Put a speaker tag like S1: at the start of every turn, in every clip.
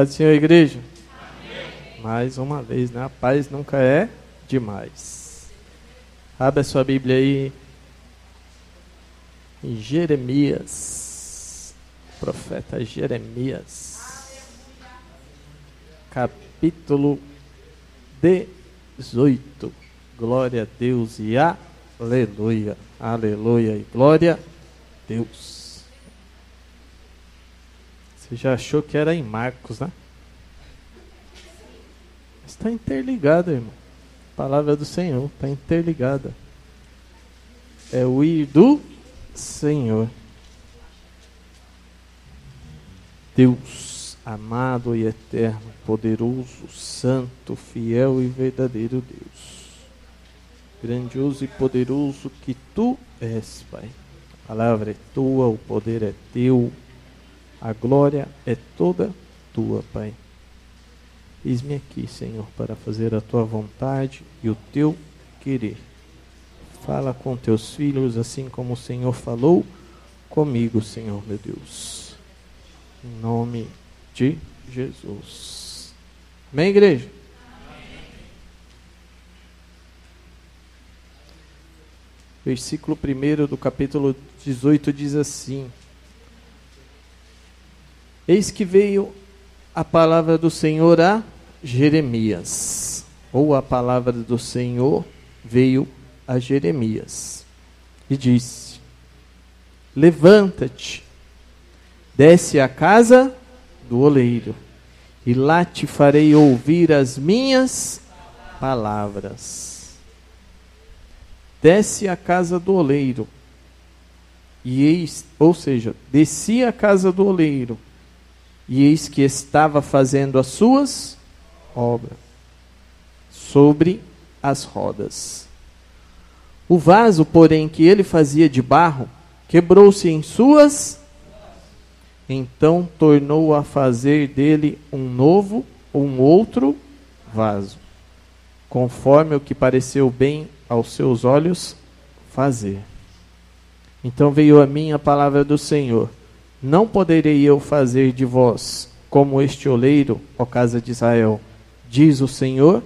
S1: Paz do Senhor, igreja. Amém. Mais uma vez, né? A paz nunca é demais. Abra sua Bíblia aí em Jeremias. Profeta Jeremias. Capítulo 18. Glória a Deus e aleluia. Aleluia e glória a Deus. Você já achou que era em Marcos, né? Está interligado, irmão. A palavra do Senhor está interligada. É o ir do Senhor. Deus, amado e eterno, poderoso, santo, fiel e verdadeiro Deus. Grandioso e poderoso que tu és, Pai. A palavra é tua, o poder é teu a glória é toda tua, Pai. Eis-me aqui, Senhor, para fazer a tua vontade e o teu querer. Fala com teus filhos, assim como o Senhor falou comigo, Senhor meu Deus. Em nome de Jesus. Amém, igreja? Versículo 1 do capítulo 18 diz assim: Eis que veio a palavra do Senhor a Jeremias, ou a palavra do Senhor veio a Jeremias, e disse: Levanta-te, desce à casa do oleiro, e lá te farei ouvir as minhas palavras. Desce à casa do oleiro, e eis, ou seja, desci à casa do oleiro, e eis que estava fazendo as suas obras sobre as rodas. O vaso, porém, que ele fazia de barro, quebrou-se em suas. Então tornou a fazer dele um novo, um outro vaso, conforme o que pareceu bem aos seus olhos fazer. Então veio a mim a palavra do Senhor não poderei eu fazer de vós como este oleiro, ó casa de Israel, diz o Senhor?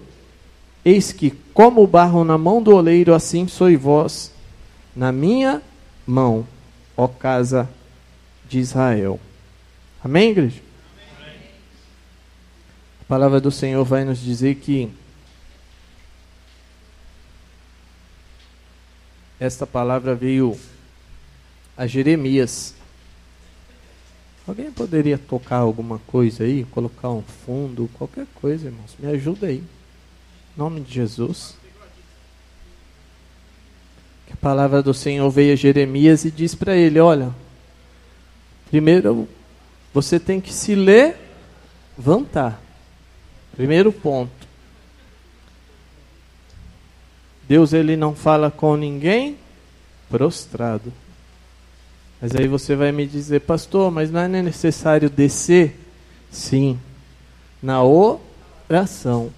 S1: Eis que, como o barro na mão do oleiro, assim sois vós na minha mão, ó casa de Israel. Amém, igreja? Amém. A palavra do Senhor vai nos dizer que esta palavra veio a Jeremias Alguém poderia tocar alguma coisa aí, colocar um fundo, qualquer coisa, irmãos? Me ajuda aí. Em nome de Jesus. Que a palavra do Senhor veio a Jeremias e diz para ele: Olha, primeiro você tem que se levantar. Primeiro ponto. Deus ele não fala com ninguém prostrado. Mas aí você vai me dizer, pastor, mas não é necessário descer? Sim. Na oração.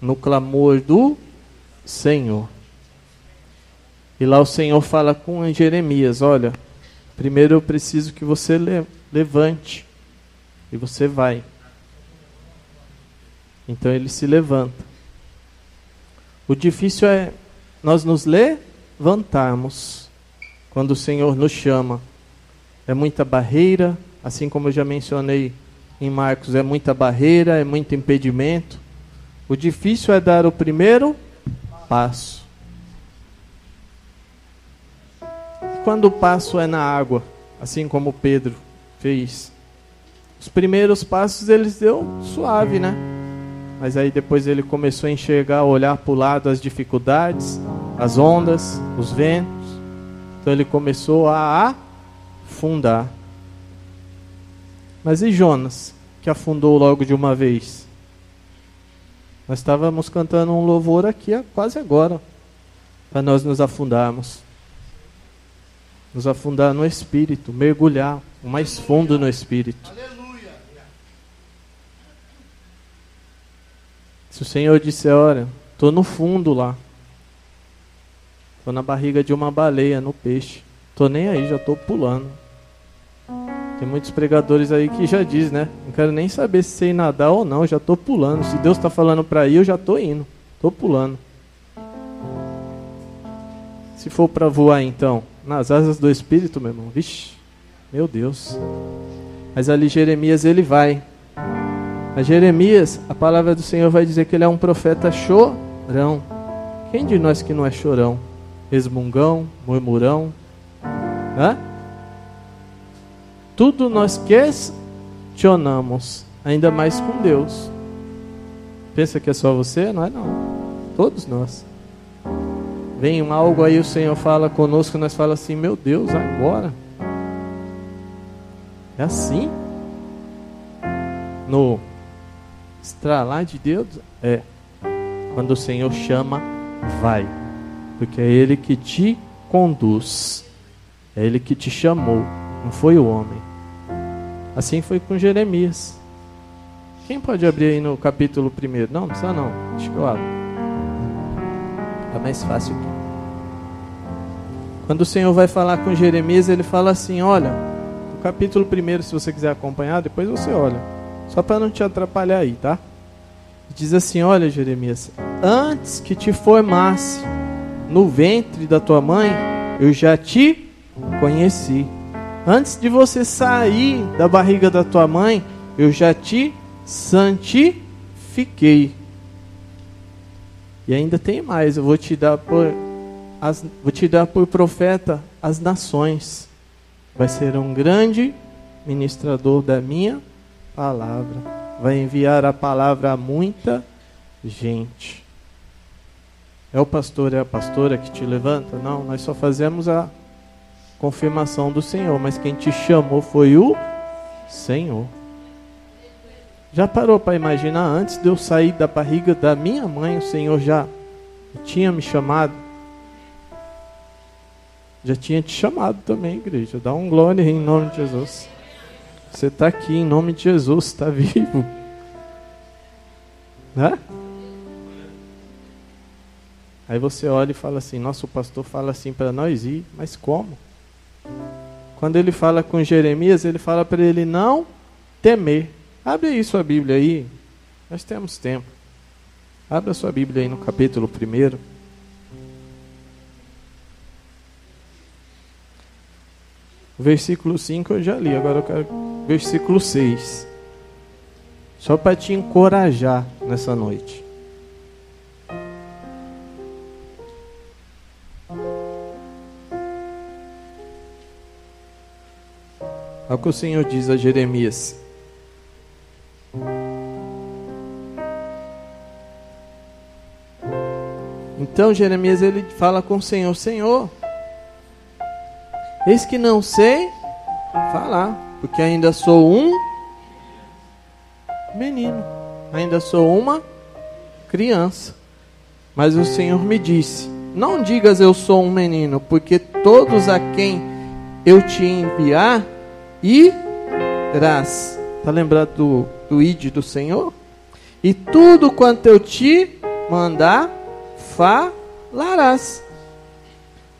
S1: No clamor do Senhor. E lá o Senhor fala com Jeremias: Olha, primeiro eu preciso que você levante. E você vai. Então ele se levanta. O difícil é nós nos levantarmos quando o Senhor nos chama. É muita barreira, assim como eu já mencionei em Marcos, é muita barreira, é muito impedimento. O difícil é dar o primeiro passo. Quando o passo é na água, assim como Pedro fez. Os primeiros passos eles deu suave, né? Mas aí depois ele começou a enxergar, olhar para o lado as dificuldades, as ondas, os ventos. Então ele começou a afundar. Mas e Jonas, que afundou logo de uma vez? Nós estávamos cantando um louvor aqui quase agora, para nós nos afundarmos. Nos afundar no Espírito, mergulhar o mais fundo no Espírito. Aleluia. Se o Senhor disser, olha, estou no fundo lá, Tô na barriga de uma baleia, no peixe. Tô nem aí, já tô pulando. Tem muitos pregadores aí que já diz, né? Não quero nem saber se sei nadar ou não, já estou pulando. Se Deus está falando para ir, eu já estou indo. Estou pulando. Se for para voar então, nas asas do Espírito, meu irmão, vixe, meu Deus. Mas ali Jeremias ele vai. A Jeremias, a palavra do Senhor vai dizer que ele é um profeta chorão. Quem de nós que não é chorão? Resmungão, murmurão? Hã? Tudo nós questionamos, ainda mais com Deus. Pensa que é só você? Não é não. Todos nós. Vem algo aí, o Senhor fala conosco, nós fala assim, meu Deus, agora. É assim? No estralar de Deus? É. Quando o Senhor chama, vai. Porque é Ele que te conduz. É Ele que te chamou. Não foi o homem. Assim foi com Jeremias. Quem pode abrir aí no capítulo primeiro? Não, não precisa não. Deixa que eu abro. Tá mais fácil aqui. Quando o Senhor vai falar com Jeremias, ele fala assim: Olha, o capítulo primeiro, se você quiser acompanhar, depois você olha. Só para não te atrapalhar aí, tá? Diz assim: Olha, Jeremias, antes que te formasse no ventre da tua mãe, eu já te conheci. Antes de você sair da barriga da tua mãe, eu já te santifiquei. E ainda tem mais, eu vou te dar por as, vou te dar por profeta as nações. Vai ser um grande ministrador da minha palavra. Vai enviar a palavra a muita gente. É o pastor, é a pastora que te levanta? Não, nós só fazemos a confirmação do Senhor, mas quem te chamou foi o Senhor. Já parou para imaginar antes de eu sair da barriga da minha mãe, o Senhor já tinha me chamado? Já tinha te chamado também, igreja. Dá um glória em nome de Jesus. Você está aqui em nome de Jesus, está vivo. Né? Aí você olha e fala assim: Nosso pastor fala assim para nós ir, mas como? Quando ele fala com Jeremias, ele fala para ele não temer. Abre aí sua Bíblia aí. Nós temos tempo. Abra sua Bíblia aí no capítulo 1. Versículo 5 eu já li, agora eu quero versículo 6. Só para te encorajar nessa noite. Olha o que o Senhor diz a Jeremias. Então Jeremias ele fala com o Senhor: Senhor, eis que não sei falar, porque ainda sou um menino, ainda sou uma criança. Mas o Senhor me disse: Não digas eu sou um menino, porque todos a quem eu te enviar irás. Está lembrado do, do id do Senhor? E tudo quanto eu te mandar, falarás.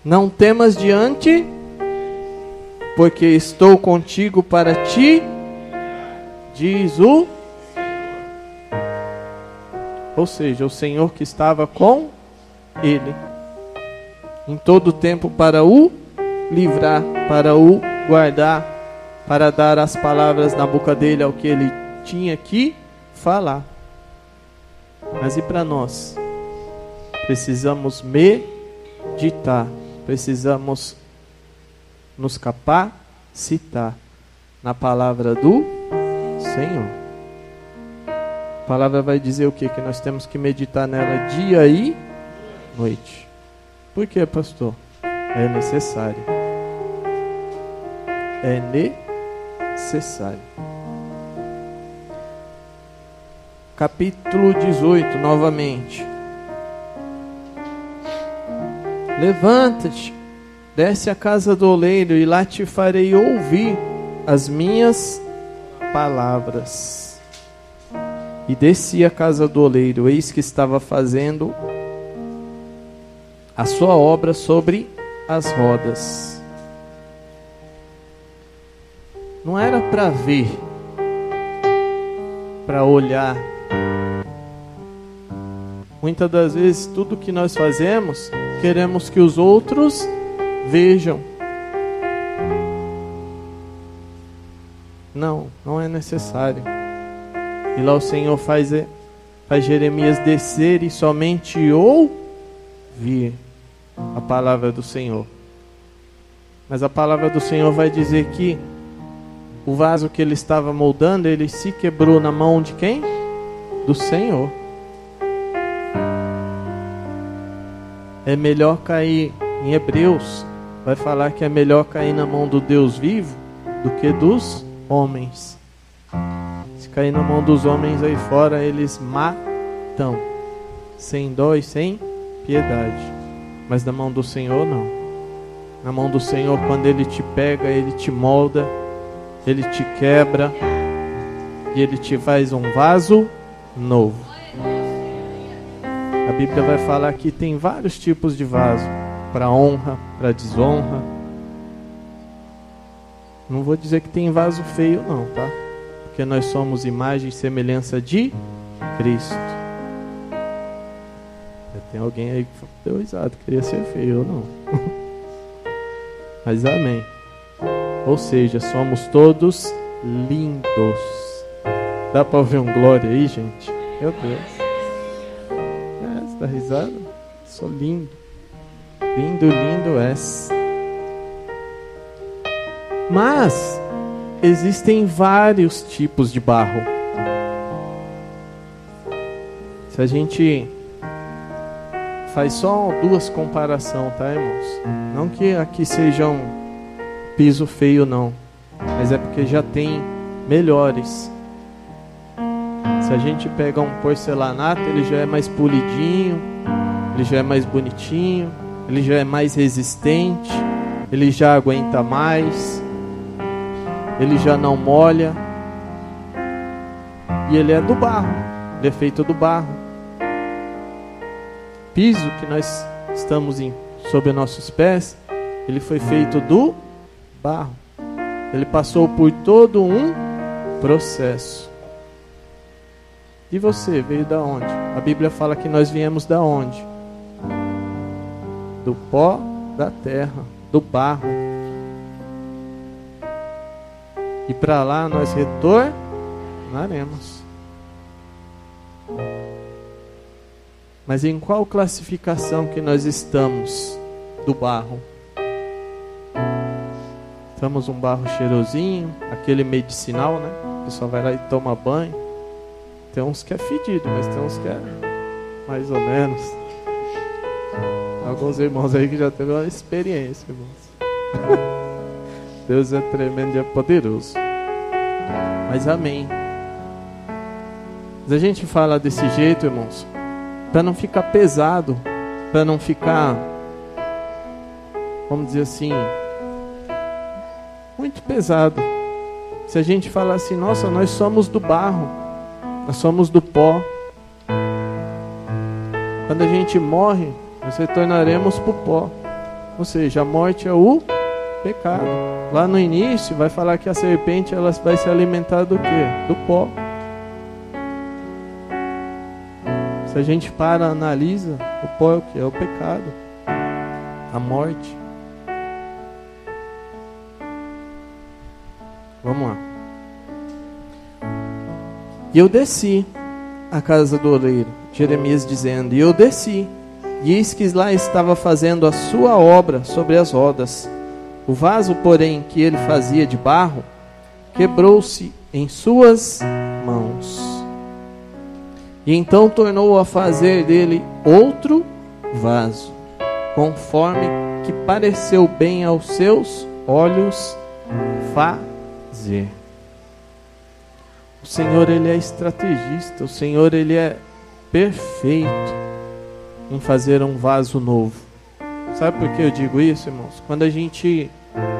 S1: Não temas diante, porque estou contigo para ti, diz o ou seja, o Senhor que estava com ele em todo tempo para o livrar, para o guardar, para dar as palavras na boca dele ao que ele tinha que falar. Mas e para nós? Precisamos meditar, precisamos nos capacitar na palavra do Senhor. A palavra vai dizer o que? Que nós temos que meditar nela dia e noite. Por que, pastor? É necessário. É necessário necessário. Capítulo 18, novamente. Levanta-te, desce à casa do oleiro, e lá te farei ouvir as minhas palavras. E desci à casa do oleiro, eis que estava fazendo a sua obra sobre as rodas. Não era para ver, para olhar. Muitas das vezes, tudo que nós fazemos, queremos que os outros vejam. Não, não é necessário. E lá o Senhor faz, é, faz Jeremias descer e somente ouvir a palavra do Senhor. Mas a palavra do Senhor vai dizer que o vaso que ele estava moldando, ele se quebrou na mão de quem? Do Senhor. É melhor cair em Hebreus, vai falar que é melhor cair na mão do Deus vivo do que dos homens. Se cair na mão dos homens aí fora, eles matam, sem dó e sem piedade. Mas na mão do Senhor, não. Na mão do Senhor, quando Ele te pega, Ele te molda, Ele te quebra e Ele te faz um vaso novo. A Bíblia vai falar que tem vários tipos de vaso: para honra, para desonra. Não vou dizer que tem vaso feio, não, tá? Porque nós somos imagem e semelhança de Cristo. Tem alguém aí que deu risada, queria ser feio, ou não. Mas amém. Ou seja, somos todos lindos. Dá para ouvir um glória aí, gente? Meu Deus. É, você tá risada? Sou lindo. Lindo, lindo és. Mas existem vários tipos de barro. Se a gente faz só duas comparações, tá, irmãos? Não que aqui seja um piso feio, não. Mas é porque já tem melhores. Se a gente pega um porcelanato, ele já é mais polidinho, ele já é mais bonitinho, ele já é mais resistente, ele já aguenta mais, ele já não molha. E ele é do barro, ele é feito do barro piso que nós estamos em, sob nossos pés, ele foi feito do barro. Ele passou por todo um processo. E você veio da onde? A Bíblia fala que nós viemos da onde? Do pó da terra, do barro. E para lá nós retornaremos. Mas em qual classificação que nós estamos do barro? Estamos um barro cheirosinho, aquele medicinal, né? O pessoal vai lá e toma banho. Tem uns que é fedido, mas tem uns que é mais ou menos. Alguns irmãos aí que já teve uma experiência, irmãos. Deus é tremendo e é poderoso. Mas amém. Mas a gente fala desse jeito, irmãos, para não ficar pesado, para não ficar, vamos dizer assim, muito pesado. Se a gente falar assim, nossa, nós somos do barro, nós somos do pó. Quando a gente morre, nós retornaremos para o pó. Ou seja, a morte é o pecado. Lá no início vai falar que a serpente ela vai se alimentar do que? Do pó. Se a gente para, analisa, o pó é o que? É o pecado, a morte. Vamos lá. E eu desci à casa do oleiro, Jeremias dizendo: E eu desci, e eis que lá estava fazendo a sua obra sobre as rodas. O vaso, porém, que ele fazia de barro, quebrou-se em suas mãos. E então tornou a fazer dele outro vaso, conforme que pareceu bem aos seus olhos fazer. O Senhor ele é estrategista, o Senhor ele é perfeito em fazer um vaso novo. Sabe por que eu digo isso, irmãos? Quando a gente,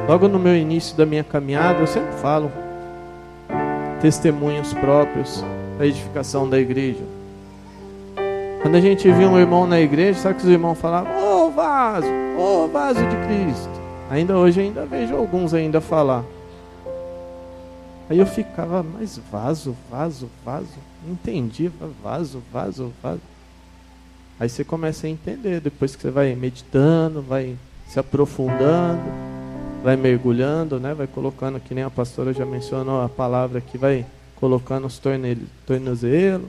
S1: logo no meu início da minha caminhada, eu sempre falo testemunhos próprios da edificação da igreja. Quando a gente via um irmão na igreja, sabe que os irmãos falavam, ô oh, vaso, ô oh, vaso de Cristo. Ainda hoje ainda vejo alguns ainda falar. Aí eu ficava, mais vaso, vaso, vaso. Entendi, vaso, vaso, vaso. Aí você começa a entender, depois que você vai meditando, vai se aprofundando, vai mergulhando, né? Vai colocando, que nem a pastora já mencionou a palavra que vai colocando os tornozelos.